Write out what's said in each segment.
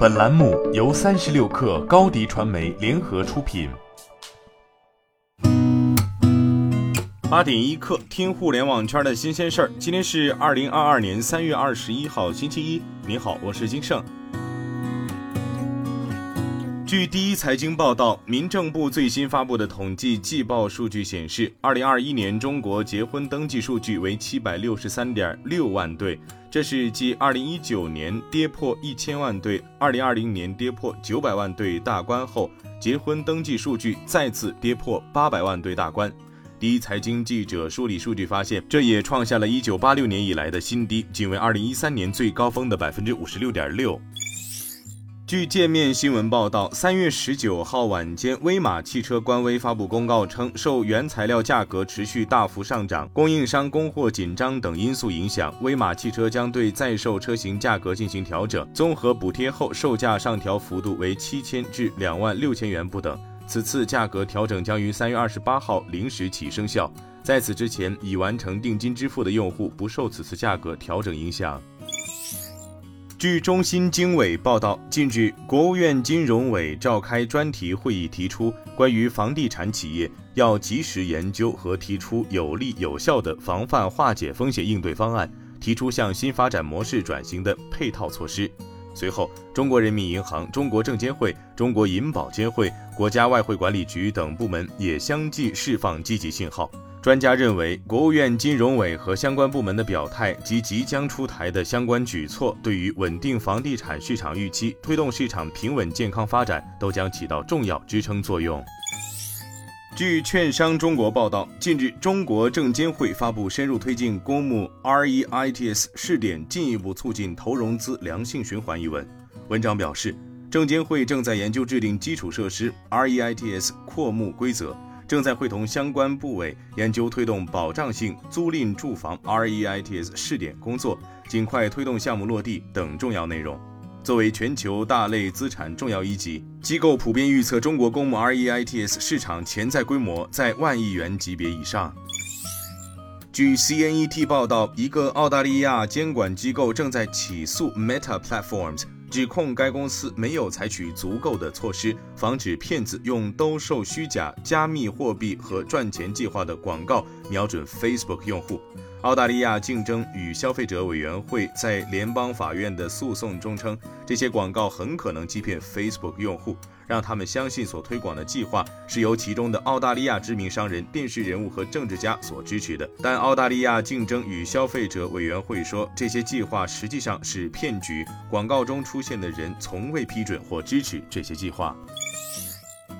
本栏目由三十六氪高低传媒联合出品。八点一刻，听互联网圈的新鲜事儿。今天是二零二二年三月二十一号，星期一。你好，我是金盛。据第一财经报道，民政部最新发布的统计季报数据显示，二零二一年中国结婚登记数据为七百六十三点六万对。这是继二零一九年跌破一千万对、二零二零年跌破九百万对大关后，结婚登记数据再次跌破八百万对大关。第一财经记者梳理数据发现，这也创下了一九八六年以来的新低，仅为二零一三年最高峰的百分之五十六点六。据界面新闻报道，三月十九号晚间，威马汽车官微发布公告称，受原材料价格持续大幅上涨、供应商供货紧张等因素影响，威马汽车将对在售车型价格进行调整，综合补贴后售价上调幅度为七千至两万六千元不等。此次价格调整将于三月二十八号零时起生效，在此之前已完成定金支付的用户不受此次价格调整影响。据中新经纬报道，近日，国务院金融委召开专题会议，提出关于房地产企业要及时研究和提出有力有效的防范化解风险应对方案，提出向新发展模式转型的配套措施。随后，中国人民银行、中国证监会、中国银保监会、国家外汇管理局等部门也相继释放积极信号。专家认为，国务院金融委和相关部门的表态及即将出台的相关举措，对于稳定房地产市场预期、推动市场平稳健康发展，都将起到重要支撑作用。据券商中国报道，近日，中国证监会发布深入推进公募 REITs 试点，进一步促进投融资良性循环一文。文章表示，证监会正在研究制定基础设施 REITs 扩募规则。正在会同相关部委研究推动保障性租赁住房 REITs 试点工作，尽快推动项目落地等重要内容。作为全球大类资产重要一级，机构普遍预测中国公募 REITs 市场潜在规模在万亿元级别以上。据 CNET 报道，一个澳大利亚监管机构正在起诉 Meta Platforms。指控该公司没有采取足够的措施，防止骗子用兜售虚假加密货币和赚钱计划的广告瞄准 Facebook 用户。澳大利亚竞争与消费者委员会在联邦法院的诉讼中称，这些广告很可能欺骗 Facebook 用户，让他们相信所推广的计划是由其中的澳大利亚知名商人、电视人物和政治家所支持的。但澳大利亚竞争与消费者委员会说，这些计划实际上是骗局，广告中出现的人从未批准或支持这些计划。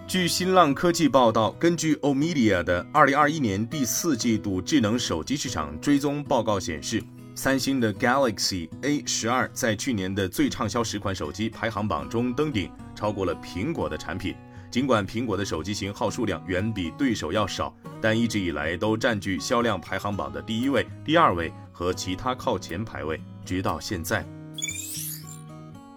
据新浪科技报道，根据 Omedia 的2021年第四季度智能手机市场追踪报告显示，三星的 Galaxy A 十二在去年的最畅销十款手机排行榜中登顶，超过了苹果的产品。尽管苹果的手机型号数量远比对手要少，但一直以来都占据销量排行榜的第一位、第二位和其他靠前排位，直到现在。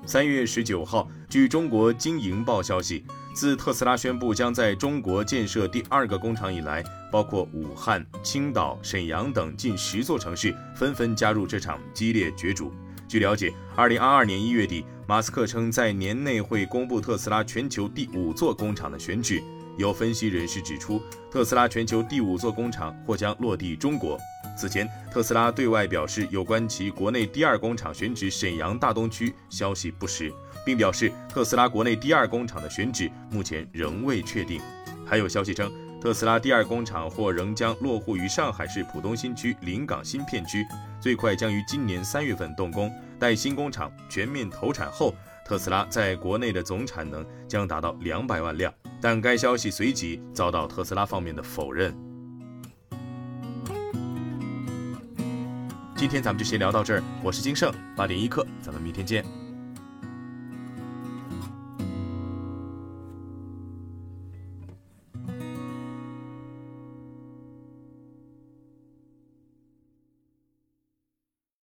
三月十九号，据中国经营报消息。自特斯拉宣布将在中国建设第二个工厂以来，包括武汉、青岛、沈阳等近十座城市纷纷加入这场激烈角逐。据了解，二零二二年一月底，马斯克称在年内会公布特斯拉全球第五座工厂的选址。有分析人士指出，特斯拉全球第五座工厂或将落地中国。此前，特斯拉对外表示，有关其国内第二工厂选址沈阳大东区消息不实。并表示，特斯拉国内第二工厂的选址目前仍未确定。还有消息称，特斯拉第二工厂或仍将落户于上海市浦东新区临港新片区，最快将于今年三月份动工。待新工厂全面投产后，特斯拉在国内的总产能将达到两百万辆。但该消息随即遭到特斯拉方面的否认。今天咱们就先聊到这儿，我是金盛八点一刻，咱们明天见。